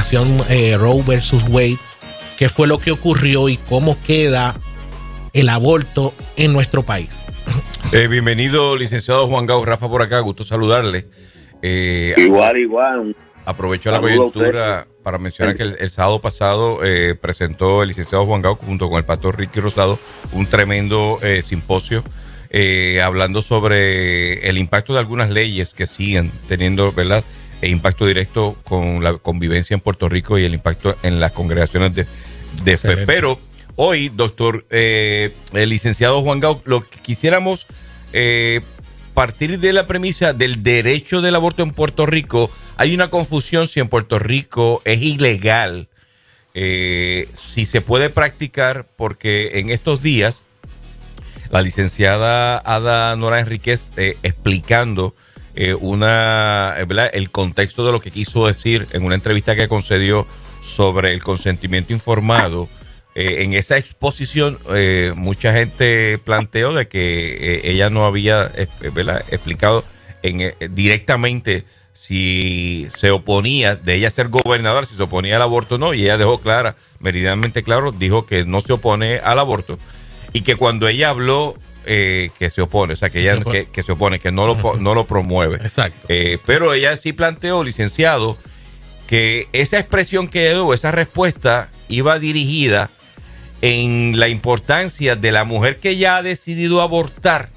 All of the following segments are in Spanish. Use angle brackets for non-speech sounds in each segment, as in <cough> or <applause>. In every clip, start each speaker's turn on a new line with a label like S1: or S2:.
S1: operación eh, Roe versus Wade, qué fue lo que ocurrió y cómo queda el aborto en nuestro país.
S2: Eh, bienvenido, licenciado Juan Gau, Rafa por acá, gusto saludarle.
S3: Eh, igual, igual.
S2: Aprovecho la coyuntura para mencionar que el, sábado pasado eh, presentó el licenciado Juan Gau junto con el pastor Ricky Rosado un tremendo eh, simposio eh, hablando sobre el impacto de algunas leyes que siguen teniendo, ¿verdad? E impacto directo con la convivencia en Puerto Rico y el impacto en las congregaciones de, de fe. Pero hoy, doctor, el licenciado Juan Gau, lo que quisiéramos partir de la premisa del derecho del aborto en Puerto Rico, hay una confusión si en Puerto Rico es ilegal, eh, si se puede practicar, porque en estos días la licenciada Ada Nora Enríquez eh, explicando eh, una, el contexto de lo que quiso decir en una entrevista que concedió sobre el consentimiento informado. en esa exposición mucha gente planteó de que ella no había explicado en, directamente si se oponía de ella ser gobernadora, si se oponía al aborto o no, y ella dejó clara, meridianamente claro, dijo que no se opone al aborto y que cuando ella habló eh, que se opone, o sea, que ella que, se opone, que no lo, no lo promueve.
S1: Exacto.
S2: Eh, pero ella sí planteó, licenciado, que esa expresión que dio, esa respuesta, iba dirigida en la importancia de la mujer que ya ha decidido abortar,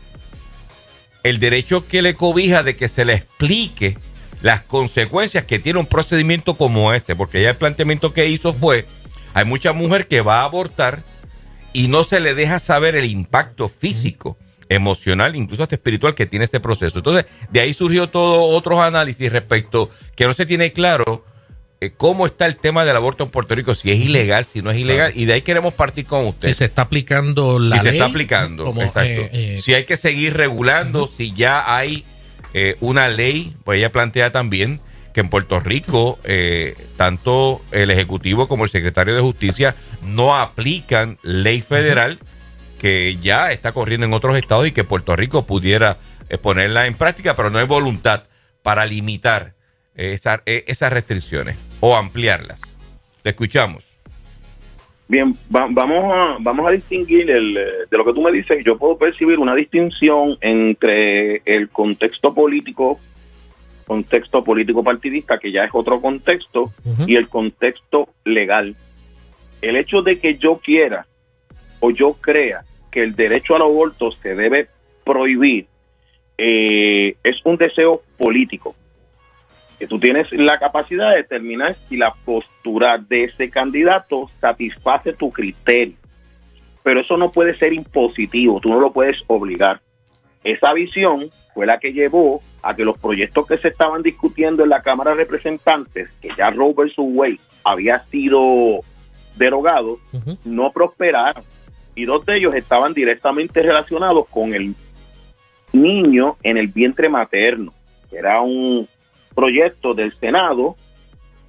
S2: el derecho que le cobija de que se le explique las consecuencias que tiene un procedimiento como ese, porque ya el planteamiento que hizo fue, hay mucha mujer que va a abortar y no se le deja saber el impacto físico, emocional, incluso hasta espiritual que tiene este proceso. Entonces, de ahí surgió todo otros análisis respecto que no se tiene claro eh, cómo está el tema del aborto en Puerto Rico, si es ilegal, si no es ilegal, y de ahí queremos partir con usted.
S1: Si se está aplicando la
S2: si se está aplicando, exacto. Eh, eh, si hay que seguir regulando, si ya hay una ley, pues ella plantea también que en Puerto Rico eh, tanto el Ejecutivo como el Secretario de Justicia no aplican ley federal que ya está corriendo en otros estados y que Puerto Rico pudiera eh, ponerla en práctica, pero no hay voluntad para limitar esas restricciones o ampliarlas. Le escuchamos.
S3: Bien, vamos, a, vamos a distinguir el, eh, de lo que tú me dices. Yo puedo percibir una distinción entre el contexto político, contexto político partidista, que ya es otro contexto, y el contexto legal. El hecho de que yo quiera o yo crea que el derecho al aborto se debe prohibir eh, es un deseo político que tú tienes la capacidad de determinar si la postura de ese candidato satisface tu criterio. Pero eso no puede ser impositivo, tú no lo puedes obligar. Esa visión fue la que llevó a que los proyectos que se estaban discutiendo en la Cámara de Representantes, que ya Roe vs. Wade había sido derogado, no prosperaron. Y dos de ellos estaban directamente relacionados con el niño en el vientre materno, era un, proyecto del Senado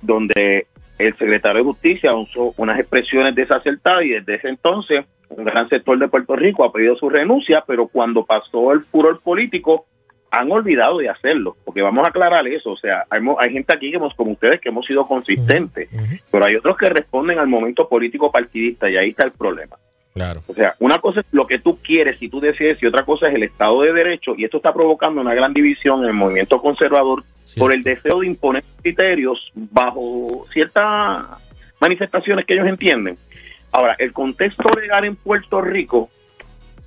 S3: donde el secretario de Justicia usó unas expresiones desacertadas y desde ese entonces un gran sector de Puerto Rico ha pedido su renuncia, pero cuando pasó el furor político han olvidado de hacerlo, porque vamos a aclarar eso, o sea, hay, hay gente aquí que hemos, como ustedes que hemos sido consistentes, pero hay otros que responden al momento político partidista y ahí está el problema.
S1: Claro.
S3: O sea, una cosa es lo que tú quieres y tú decides y otra cosa es el Estado de Derecho y esto está provocando una gran división en el movimiento conservador por el deseo de imponer criterios bajo ciertas manifestaciones que ellos entienden. Ahora, el contexto legal en Puerto Rico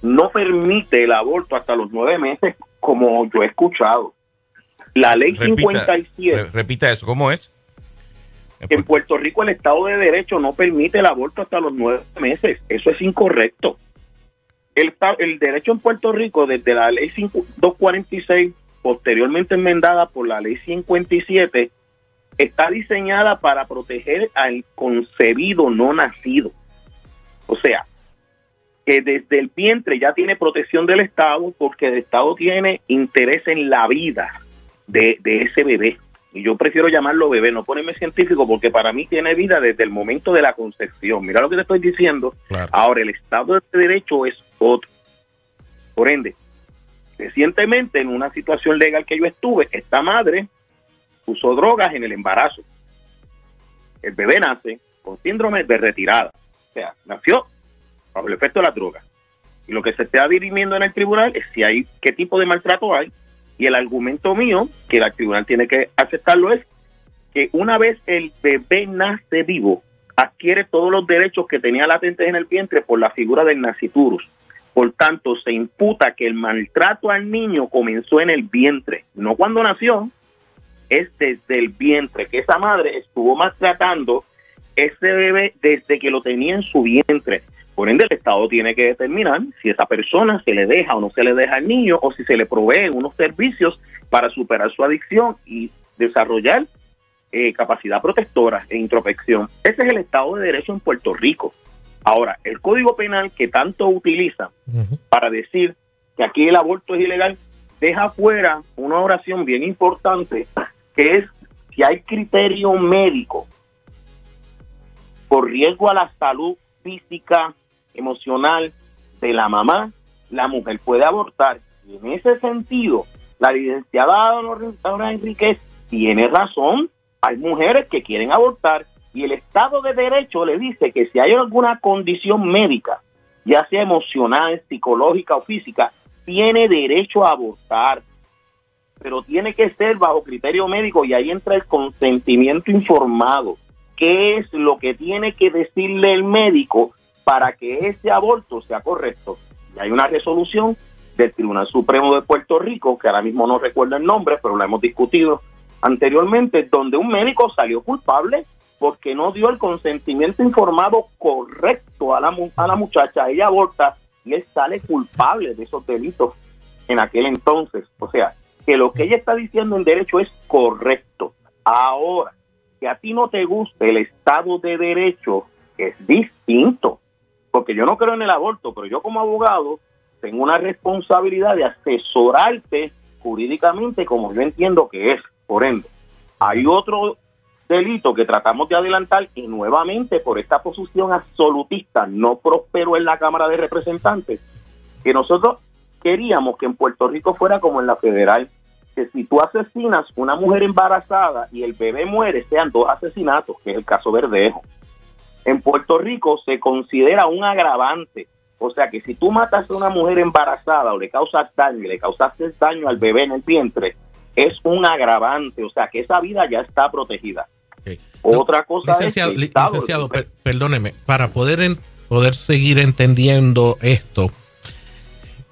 S3: no permite el aborto hasta los nueve meses como yo he escuchado. La ley 57...
S2: Repita eso, ¿cómo es?
S3: En Puerto Rico el Estado de Derecho no permite el aborto hasta los nueve meses. Eso es incorrecto. El, el derecho en Puerto Rico, desde la ley 246, posteriormente enmendada por la ley 57, está diseñada para proteger al concebido no nacido. O sea, que desde el vientre ya tiene protección del Estado porque el Estado tiene interés en la vida de, de ese bebé y yo prefiero llamarlo bebé, no ponerme científico, porque para mí tiene vida desde el momento de la concepción. Mira lo que te estoy diciendo. Ahora, el Estado de Derecho es otro. Por ende, recientemente, en una situación legal que yo estuve, esta madre usó drogas en el embarazo. el bebé nace con síndrome de retirada. O sea, nació el efecto de la droga. Y lo que se está dirimiendo en el tribunal es si hay, qué tipo de maltrato hay. Y el argumento mío, que el tribunal tiene que aceptarlo, es que una vez el bebé nace vivo, adquiere todos los derechos que tenía latentes en el vientre por la figura del naciturus. Por tanto, se imputa que el maltrato al niño comenzó en el vientre, no cuando nació, es desde el vientre, que esa madre estuvo maltratando ese bebé desde que lo tenía en su vientre. Por ende, el Estado tiene que determinar si esa persona se le deja o no se le deja al niño o si se le proveen unos servicios para superar su adicción y desarrollar eh, capacidad protectora e introspección. Ese es el Estado de Derecho en Puerto Rico. Ahora, el Código Penal que tanto utiliza para decir que aquí el aborto es ilegal, deja fuera una oración bien importante que es si hay criterio médico por riesgo a la salud física, emocional de la mamá, la mujer puede abortar. Y en ese sentido, la licenciada Dora Enríquez tiene razón. Hay mujeres que quieren abortar y el Estado de Derecho le dice que si hay alguna condición médica, ya sea emocional, psicológica o física, tiene derecho a abortar pero tiene que ser bajo criterio médico y ahí entra el consentimiento informado. ¿Qué es lo que tiene que decirle el médico para que ese aborto sea correcto? Y hay una resolución del Tribunal Supremo de Puerto Rico, que ahora mismo no recuerdo el nombre, pero la hemos discutido anteriormente, donde un médico salió culpable porque no dio el consentimiento informado correcto a la, a la muchacha. Ella aborta y él sale culpable de esos delitos en aquel entonces. O sea, que lo que ella está diciendo en derecho es correcto. Ahora, que a ti no te guste el Estado de Derecho es distinto, porque yo no creo en el aborto, pero yo como abogado tengo una responsabilidad de asesorarte jurídicamente como yo entiendo que es. Por ende, hay otro delito que tratamos de adelantar y nuevamente por esta posición absolutista no prosperó en la Cámara de Representantes, que nosotros queríamos que en Puerto Rico fuera como en la federal, que si tú asesinas una mujer embarazada y el bebé muere, sean dos asesinatos, que es el caso Verdejo. En Puerto Rico se considera un agravante. O sea que si tú matas a una mujer embarazada o le causas daño le causaste daño al bebé en el vientre, es un agravante. O sea que esa vida ya está protegida. Otra cosa
S1: licenciado, es licenciado, perdóneme, para poder, poder seguir entendiendo esto,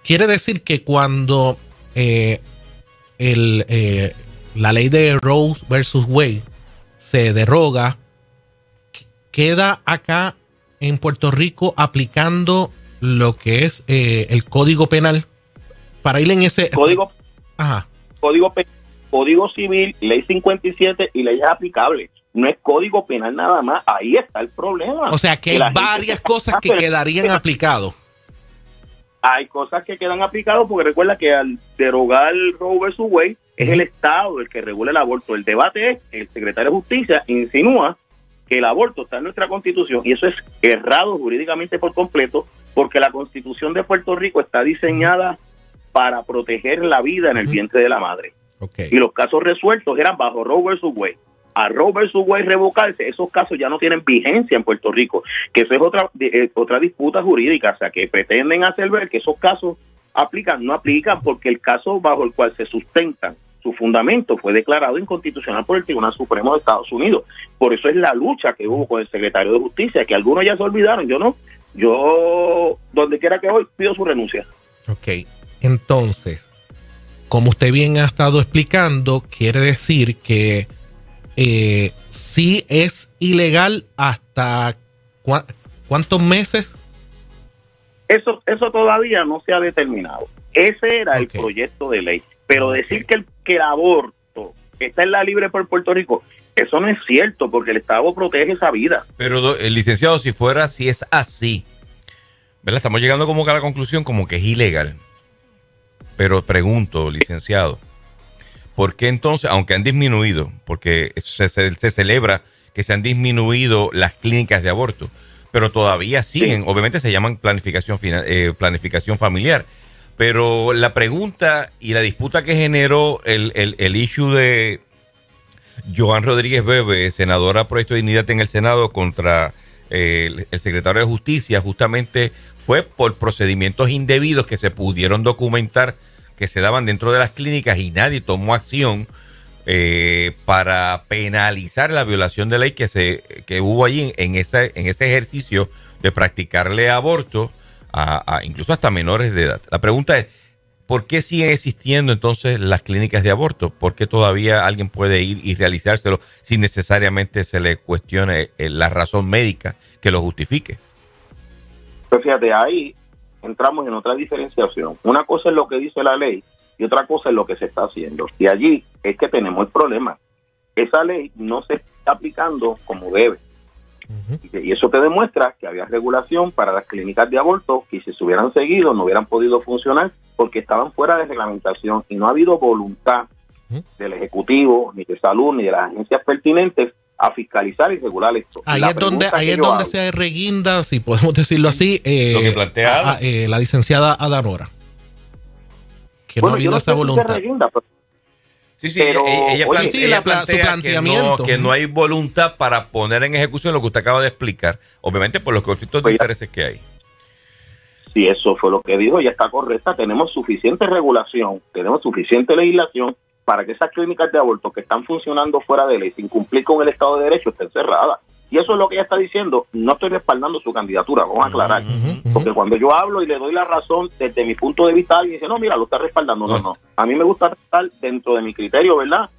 S1: quiere decir que cuando eh, el, eh, la ley de Rose versus Wade se derroga, queda acá en Puerto Rico aplicando lo que es eh, el código penal para ir en ese
S3: código Ajá. código código civil ley 57 y leyes aplicables no es código penal nada más ahí está el problema
S1: o sea que, hay varias cosas que quedarían aplicados
S3: hay cosas que quedan aplicadas porque recuerda que al derogar Roe vs. Wade es el Estado el que regula el aborto. El debate es, el secretario de Justicia insinúa que el aborto está en nuestra constitución y eso es errado jurídicamente por completo porque la constitución de Puerto Rico está diseñada para proteger la vida en el vientre de la madre. Y los casos resueltos eran bajo Roe vs. Wade a Robert Subway revocarse, esos casos ya no tienen vigencia en Puerto Rico, que eso es otra, eh, otra disputa jurídica, o sea, que pretenden hacer ver que esos casos aplican, no aplican porque el caso bajo el cual se sustentan su fundamento fue declarado inconstitucional por el Tribunal Supremo de Estados Unidos. Por eso es la lucha que hubo con el secretario de Justicia, que algunos ya se olvidaron, yo no. Yo, donde quiera que voy, pido su renuncia.
S1: Ok, entonces, como usted bien ha estado explicando, quiere decir que eh, sí es ilegal hasta cuántos meses.
S3: Eso, eso todavía no se ha determinado. Ese era el proyecto de ley. Pero decir que el, que el aborto está en la libre por Puerto Rico, eso no es cierto, porque el Estado protege esa vida.
S2: Pero el licenciado, si fuera, si es así, ¿verdad? Estamos llegando como que a la conclusión como que es ilegal. Pero pregunto, licenciado, ¿por qué entonces, aunque han disminuido, porque se, celebra que se han disminuido las clínicas de aborto, pero todavía siguen, obviamente se llaman planificación, eh, planificación familiar, pero la pregunta y la disputa que generó el, el, issue de, Joan Rodríguez Bebe, senadora Proyecto de Dignidad en el Senado contra eh, el, secretario de Justicia, justamente fue por procedimientos indebidos que se pudieron documentar que se daban dentro de las clínicas y nadie tomó acción eh, para penalizar la violación de ley que se que hubo allí en ese en ese ejercicio de practicarle aborto a, incluso hasta menores de edad. La pregunta es ¿Por qué siguen existiendo entonces las clínicas de aborto? ¿Por qué todavía alguien puede ir y realizárselo sin necesariamente se le cuestione eh, la razón médica que lo justifique?
S3: Pues fíjate, ahí entramos en otra diferenciación. Una cosa es lo que dice la ley y otra cosa es lo que se está haciendo. Y allí es que tenemos el problema. Esa ley no se está aplicando como debe. Y eso te demuestra que había regulación para las clínicas de aborto que si se hubieran seguido no hubieran podido funcionar porque estaban fuera de reglamentación y no ha habido voluntad del Ejecutivo, ni de salud, ni de las agencias pertinentes a fiscalizar y regular esto.
S1: Ahí es donde, ahí es donde se reguinda, si podemos decirlo así, eh, plantea eh, la licenciada Adanora.
S3: Que no ha habido esa voluntad.
S2: Sí, sí, ella, plantea, que, no, hay voluntad para poner en ejecución lo que usted acaba de explicar, obviamente por los conflictos de pues intereses que hay.
S3: Si eso fue lo que dijo, ya está correcta, tenemos suficiente regulación, tenemos suficiente legislación para que esas clínicas de aborto que están funcionando fuera de ley sin cumplir con el Estado de Derecho estén cerradas. Y eso es lo que ella está diciendo. No estoy respaldando su candidatura, vamos a aclarar. Porque cuando yo hablo y le doy la razón desde mi punto de vista, alguien dice, no, mira, lo está respaldando. No, no. A mí me gusta estar dentro de mi criterio, ¿verdad?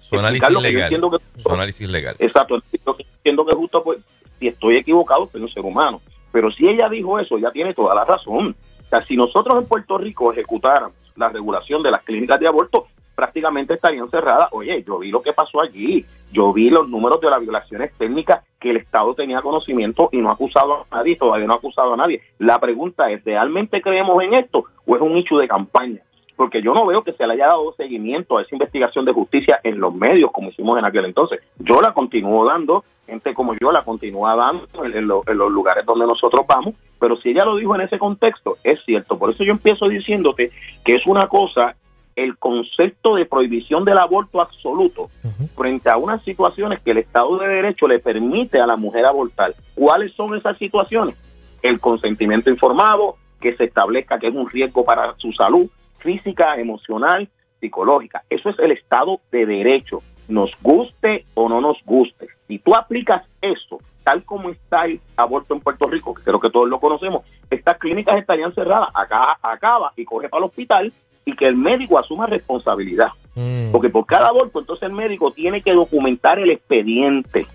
S2: Su análisis legal. Su análisis legal.
S3: Exacto. Entiendo que justo, pues, si estoy equivocado, soy un ser humano. Pero si ella dijo eso, ya tiene toda la razón. O sea, si nosotros en Puerto Rico ejecutáramos la regulación de las clínicas de aborto, prácticamente estarían cerradas. Oye, yo vi lo que pasó allí, yo vi los números de las violaciones técnicas que el Estado tenía conocimiento y no ha acusado a nadie, todavía no ha acusado a nadie. La pregunta es, ¿realmente creemos en esto o es un hecho de campaña? Porque yo no veo que se le haya dado seguimiento a esa investigación de justicia en los medios como hicimos en aquel entonces. Yo la continúo dando, gente como yo la continúa dando en, en los lugares donde nosotros vamos, pero si ella lo dijo en ese contexto, es cierto. Por eso yo empiezo diciéndote que es una cosa el concepto de prohibición del aborto absoluto frente a unas situaciones que el Estado de Derecho le permite a la mujer abortar. ¿Cuáles son esas situaciones? El consentimiento informado, que se establezca que es un riesgo para su salud física, emocional, psicológica. Eso es el Estado de Derecho, nos guste o no nos guste. Si tú aplicas eso, tal como está el aborto en Puerto Rico, que creo que todos lo conocemos, estas clínicas estarían cerradas, acá acaba y coge para el hospital y que el médico asuma responsabilidad. Mm. Porque por cada aborto, entonces el médico tiene que documentar el expediente.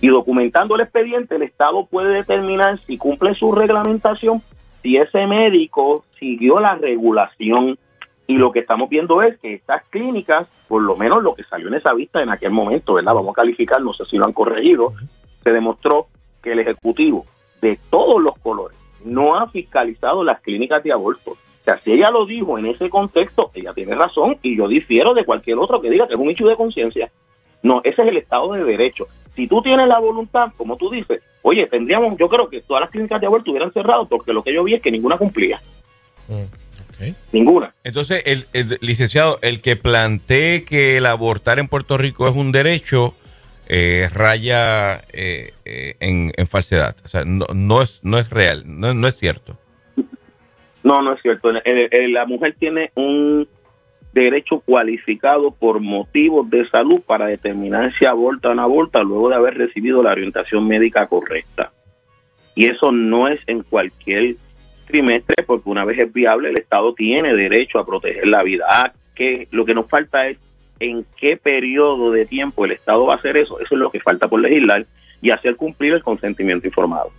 S3: Y documentando el expediente, el Estado puede determinar si cumple su reglamentación, si ese médico siguió la regulación. Y lo que estamos viendo es que estas clínicas, por lo menos lo que salió en esa vista en aquel momento, ¿verdad? Vamos a calificar, no sé si lo han corregido, se demostró que el Ejecutivo de todos los colores no ha fiscalizado las clínicas de aborto sea, si ella lo dijo en ese contexto, ella tiene razón y yo difiero de cualquier otro que diga que es un hecho de conciencia. No, ese es el Estado de Derecho. Si tú tienes la voluntad, como tú dices, oye, tendríamos, yo creo que todas las clínicas de aborto hubieran cerrado porque lo que yo vi es que ninguna cumplía. Mm, ninguna.
S2: Entonces, el, licenciado, el que plantee que el abortar en Puerto Rico es un derecho, eh, raya eh, eh, en, falsedad. O sea, no, no, es, no es real, no, no es cierto.
S3: No, no es cierto. la mujer tiene un derecho cualificado por motivos de salud para determinar si aborta o no aborta luego de haber recibido la orientación médica correcta. Y eso no es en cualquier trimestre, porque una vez es viable, el Estado tiene derecho a proteger la vida. Ah, que lo que nos falta es en qué periodo de tiempo el Estado va a hacer eso. Eso es lo que falta por legislar y hacer cumplir el consentimiento informado.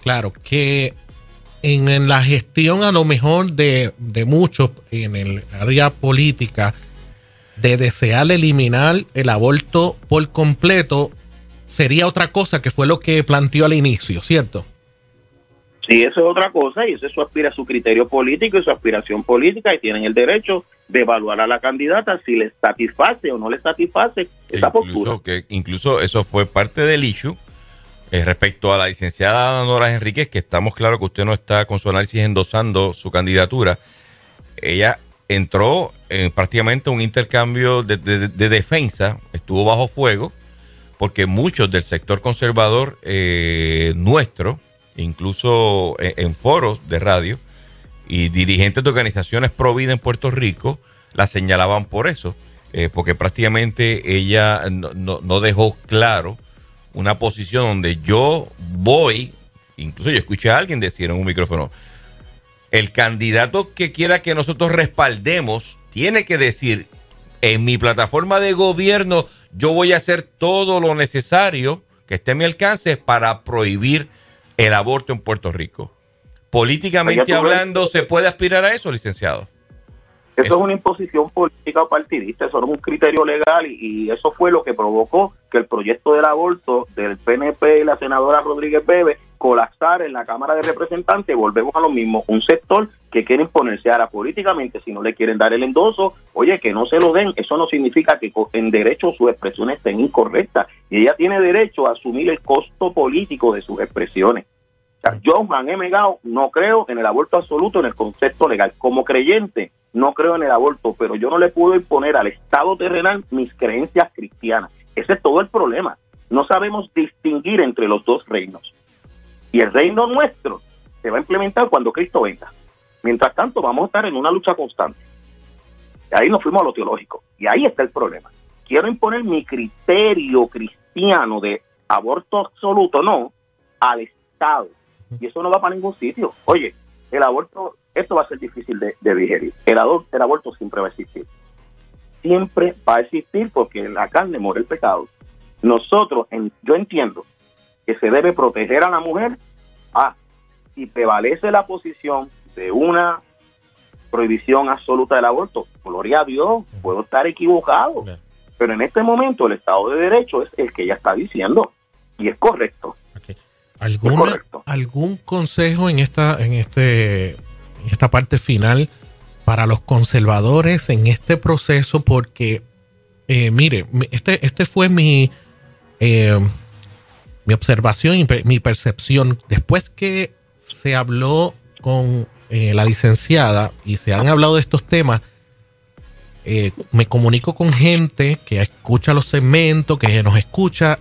S1: Claro, que en, la gestión a lo mejor de, muchos en el área política de desear eliminar el aborto por completo sería otra cosa que fue lo que planteó al inicio, ¿cierto?
S3: Sí, eso es otra cosa y eso, eso aspira a su criterio político y su aspiración política y tienen el derecho de evaluar a la candidata si le satisface o no le satisface esa postura.
S2: Que incluso eso fue parte del issue eh, respecto a la licenciada Nora Enríquez, que estamos claros que usted no está con su análisis endosando su candidatura, ella entró en prácticamente un intercambio de, defensa, estuvo bajo fuego, porque muchos del sector conservador eh, nuestro, incluso en, foros de radio y dirigentes de organizaciones pro vida en Puerto Rico, la señalaban por eso, eh, porque prácticamente ella no, dejó claro una posición donde yo voy, incluso yo escuché a alguien decir en un micrófono, el candidato que quiera que nosotros respaldemos tiene que decir, en mi plataforma de gobierno yo voy a hacer todo lo necesario que esté a mi alcance para prohibir el aborto en Puerto Rico. Políticamente hablando, ¿se puede aspirar a eso, licenciado?
S3: Eso es una imposición política o partidista, eso es un criterio legal y, eso fue lo que provocó que el proyecto del aborto del PNP y la senadora Rodríguez Bebe colapsar en la Cámara de Representantes. Volvemos a lo mismo, un sector que quiere imponerse ahora políticamente, si no le quieren dar el endoso, oye, que no se lo den, eso no significa que en derecho sus expresiones estén incorrectas y ella tiene derecho a asumir el costo político de sus expresiones. yo, Juan M. Gao, no creo en el aborto absoluto en el concepto legal. Como creyente, no creo en el aborto, pero yo no le puedo imponer al Estado terrenal mis creencias cristianas. Ese es todo el problema. No sabemos distinguir entre los dos reinos. Y el reino nuestro se va a implementar cuando Cristo venga. Mientras tanto, vamos a estar en una lucha constante. Ahí nos fuimos a lo teológico. Y ahí está el problema. Quiero imponer mi criterio cristiano de aborto absoluto, no, al Estado. Y eso no va para ningún sitio. Oye, el aborto esto va a ser difícil de, digerir. El, el aborto siempre va a existir. Siempre va a existir porque en la carne muere el pecado. Nosotros, yo entiendo que se debe proteger a la mujer. Ah, si prevalece la posición de una prohibición absoluta del aborto, gloria a Dios, puedo estar equivocado. Pero en este momento el Estado de Derecho es el que ella está diciendo y es correcto.
S1: ¿Algún consejo en esta en este esta parte final para los conservadores en este proceso porque, eh, mire, este, este fue mi, eh, mi observación y mi percepción. Después que se habló con eh, la licenciada y se han hablado de estos temas, me comunico con gente que escucha los segmentos, que nos escucha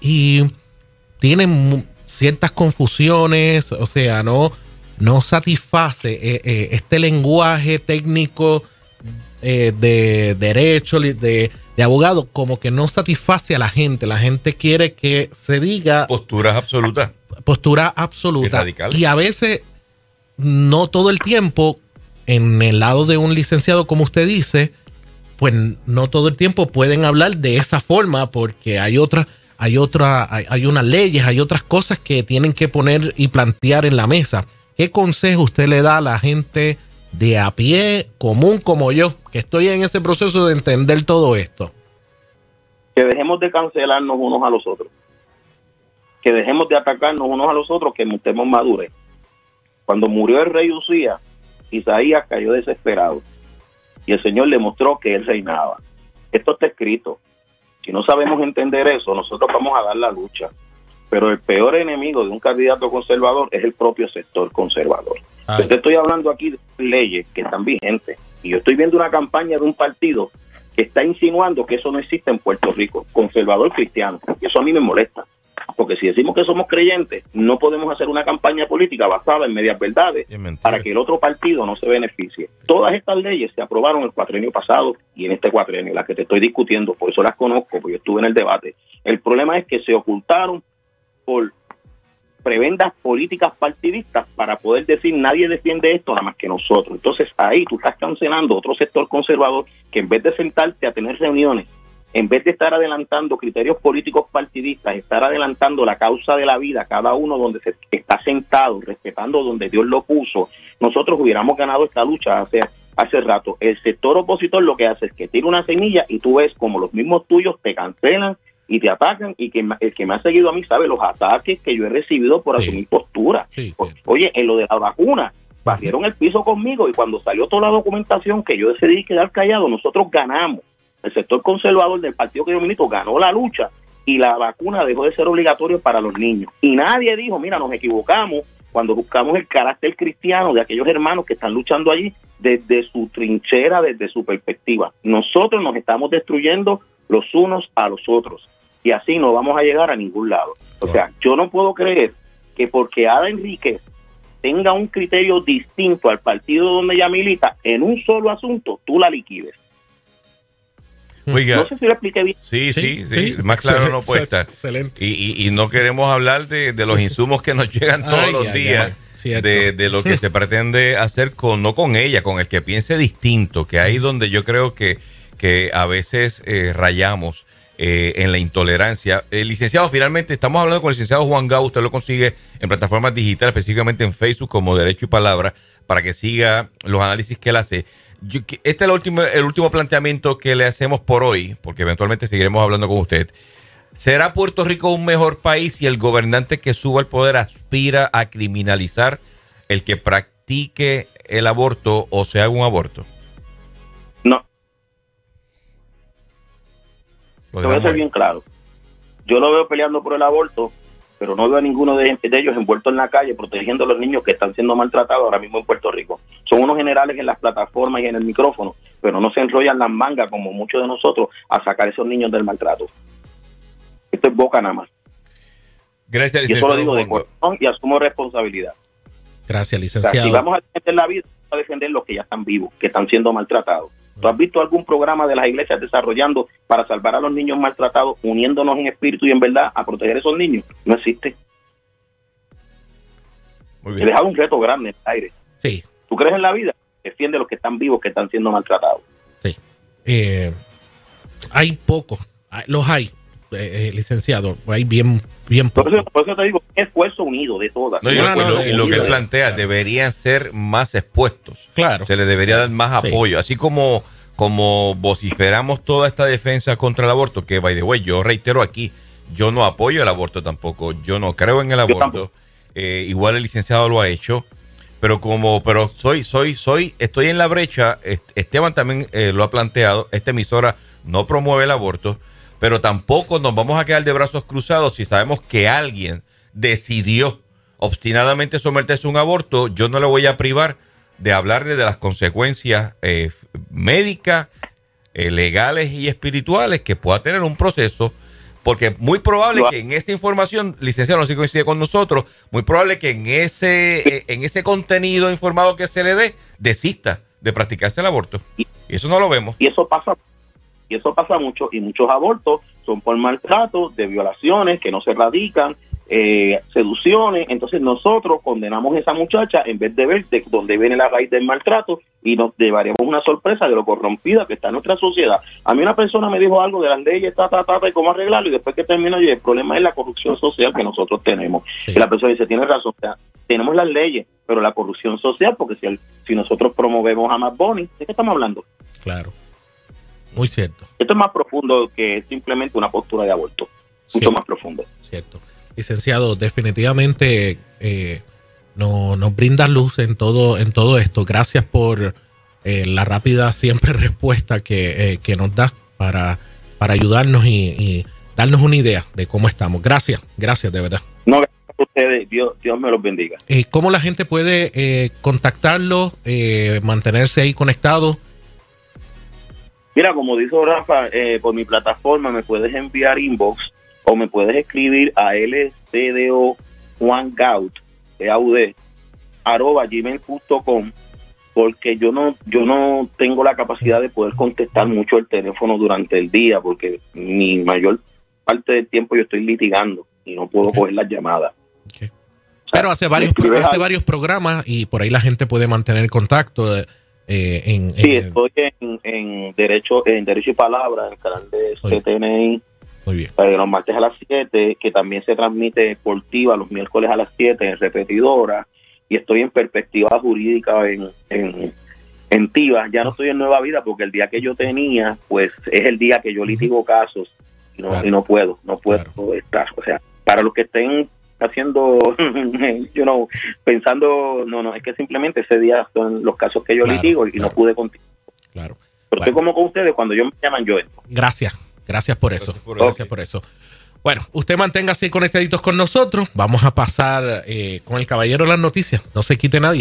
S1: y tienen ciertas confusiones, o sea, no no satisface eh, eh, este lenguaje técnico eh, de derecho, de, abogado, como que no satisface a la gente. La gente quiere que se diga...
S2: Posturas absolutas.
S1: Postura absoluta. Y, y a veces, no todo el tiempo, en el lado de un licenciado, como usted dice, pues no todo el tiempo pueden hablar de esa forma porque hay otras hay otra hay, hay, unas leyes, hay otras cosas que tienen que poner y plantear en la mesa. ¿Qué consejo usted le da a la gente de a pie común como yo, que estoy en ese proceso de entender todo esto?
S3: Que dejemos de cancelarnos unos a los otros. Que dejemos de atacarnos unos a los otros, que montemos madurez. Cuando murió el rey Usía, Isaías cayó desesperado. Y el Señor le mostró que él reinaba. Esto está escrito. Si no sabemos entender eso, nosotros vamos a dar la lucha pero el peor enemigo de un candidato conservador es el propio sector conservador. Yo te estoy hablando aquí de leyes que están vigentes y yo estoy viendo una campaña de un partido que está insinuando que eso no existe en Puerto Rico, conservador cristiano, y eso a mí me molesta. Porque si decimos que somos creyentes, no podemos hacer una campaña política basada en medias verdades para que el otro partido no se beneficie. Todas estas leyes se aprobaron el cuatrenio pasado y en este cuatrenio, las que te estoy discutiendo, por eso las conozco, porque yo estuve en el debate. El problema es que se ocultaron por prebendas políticas partidistas para poder decir nadie defiende esto nada más que nosotros. Entonces ahí tú estás cancelando otro sector conservador que en vez de sentarte a tener reuniones, en vez de estar adelantando criterios políticos partidistas, estar adelantando la causa de la vida, cada uno donde se está sentado, respetando donde Dios lo puso, nosotros hubiéramos ganado esta lucha hace, hace rato. El sector opositor lo que hace es que tira una semilla y tú ves como los mismos tuyos te cancelan y te atacan y que el que me ha seguido a mí sabe los ataques que yo he recibido por asumir postura. Oye, en lo de la vacuna, barrieron el piso conmigo y cuando salió toda la documentación que yo decidí quedar callado, nosotros ganamos. El sector conservador del partido que yo milito ganó la lucha y la vacuna dejó de ser obligatoria para los niños. Y nadie dijo, mira, nos equivocamos, cuando buscamos el carácter cristiano de aquellos hermanos que están luchando allí desde su trinchera, desde su perspectiva. Nosotros nos estamos destruyendo los unos a los otros y así no vamos a llegar a ningún lado. O sea, yo no puedo creer que porque Ada Enrique tenga un criterio distinto al partido donde ella milita en un solo asunto, tú la liquides.
S2: Oiga,
S3: no sé si lo expliqué bien.
S2: Sí, sí, sí, más claro no puede estar.
S1: Excelente.
S2: Y, y, no queremos hablar de, de los insumos que nos llegan todos
S1: Ay,
S2: los días. de, de lo que se pretende hacer con no con ella, con el que piense distinto, que ahí donde yo creo que, que a veces eh, rayamos eh, en la intolerancia. Licenciado, finalmente, estamos hablando con el licenciado Juan Gau, usted lo consigue en plataformas digitales, específicamente en Facebook como Derecho y Palabra, para que siga los análisis que él hace. Este es el último, el último planteamiento que le hacemos por hoy, porque eventualmente seguiremos hablando con usted. ¿Será Puerto Rico un mejor país si el gobernante que suba al poder aspira a criminalizar el que practique el aborto o se haga un aborto? Lo
S3: voy a ser bien claro. Yo lo veo peleando por el aborto, pero no veo a ninguno de, de ellos envuelto en la calle protegiendo a los niños que están siendo maltratados ahora mismo en Puerto Rico. Son unos generales en las plataformas y en el micrófono, pero no se enrollan las mangas como muchos de nosotros a sacar a esos niños del maltrato. Esto es boca nada más.
S2: Gracias,
S3: Y eso lo digo de corazón y asumo responsabilidad.
S1: Gracias,
S3: O sea,
S1: licenciado.
S3: si vamos a defender la vida, vamos a defender los que ya están vivos, que están siendo maltratados. ¿Tú has visto algún programa de las iglesias desarrollando para salvar a los niños maltratados, uniéndonos en espíritu y en verdad a proteger a esos niños? No existe.
S2: Muy
S3: He dejado un reto grande en el aire.
S1: Sí,
S3: ¿Tú crees en la vida? Defiende a los que están vivos, que están siendo maltratados.
S1: sí. Eh, hay pocos, los hay, eh, eh, licenciado, hay bien, bien
S3: Por eso, por eso te digo, esfuerzo unido de todas.
S2: No, y,
S1: No,
S2: y lo-
S1: no,
S2: y lo que él plantea, deberían ser más expuestos.
S1: Claro.
S2: Se les debería dar más
S1: Sí.
S2: apoyo. Así como, como vociferamos toda esta defensa contra el aborto, que, by the way, yo reitero aquí, yo no apoyo el aborto tampoco. Yo no creo en el aborto. Eh, igual el licenciado lo ha hecho. Pero como, pero soy, soy, soy, estoy en la brecha. Est- Esteban también eh, lo ha planteado. Esta emisora no promueve el aborto, pero tampoco nos vamos a quedar de brazos cruzados si sabemos que alguien decidió obstinadamente someterse a un aborto. Yo no le voy a privar de hablarle de las consecuencias eh, médicas, eh, legales y espirituales que pueda tener un proceso. Porque es muy probable que en esa información, licenciado, no sé si coincide con nosotros, muy probable que en ese, eh, en ese contenido informado que se le dé, desista de practicarse el aborto. Y eso no lo vemos.
S3: Y eso pasa y eso pasa mucho y muchos abortos son por maltrato, de violaciones que no se radican, eh, seducciones. Entonces nosotros condenamos a esa muchacha en vez de ver de dónde viene la raíz del maltrato y nos llevaríamos una sorpresa de lo corrompida que está nuestra sociedad. A mí una persona me dijo algo de las leyes, ta, ta, ta, y cómo arreglarlo y después que termino yo, el problema es la corrupción social que nosotros tenemos.
S1: Sí.
S3: Y la persona dice, tiene razón, o sea, tenemos las leyes, pero la corrupción social, porque si, el- si nosotros promovemos a Matt Bonnie, ¿de qué estamos hablando?
S1: Claro. Muy cierto,
S3: Esto es más profundo que simplemente una postura de aborto. Mucho más profundo.
S1: cierto. Licenciado, definitivamente eh, no, nos brinda luz en todo, en todo esto. Gracias por eh, la rápida siempre <laughs> respuesta que, eh, que nos da para, para ayudarnos y, y darnos una idea de cómo estamos. Gracias, gracias de verdad.
S3: No, gracias a ustedes. Dios, Dios me los bendiga.
S1: Eh, ¿Cómo la gente puede eh, contactarlo, eh, mantenerse ahí conectado?
S3: Mira, como dijo Rafa, eh, por mi plataforma me puedes enviar inbox o me puedes escribir a lcdo Juan Gaut, G-A-U-D, arroba gmail.com porque yo no yo no tengo la capacidad de poder contestar mucho el teléfono durante el día porque mi mayor parte del tiempo yo estoy litigando y no puedo coger las llamadas.
S1: Ok.
S3: O sea,
S1: Pero hace varios, hace varios programas y por ahí la gente puede mantener contacto eh, en,
S3: Sí,
S1: en-
S3: estoy en, en derecho en derecho y palabra en el canal de. CTNI
S1: Muy bien.
S3: eh, los martes a las 7, que también se transmite por TIVA los miércoles a las 7 en repetidora, y estoy en perspectiva jurídica en, en, en TIVA. Ya no estoy en Nueva Vida porque el día que yo tenía, pues es el día que yo litigo casos y no,
S1: Claro.
S3: y no puedo, no puedo
S1: Claro.
S3: estar. O sea, para los que estén haciendo, <laughs> you know, pensando, no, no, es que simplemente ese día son los casos que yo
S1: Claro,
S3: litigo y
S1: claro.
S3: no pude continuar.
S1: Claro.
S3: Pero estoy
S1: Bueno.
S3: como con ustedes, cuando yo me llaman yo entro.
S1: Gracias. Gracias por eso.
S2: Gracias por
S1: Gracias
S2: eso.
S1: por eso. Bueno, usted mantenga así conectaditos con nosotros. Vamos a pasar eh, con el caballero de las noticias. No se quite nadie.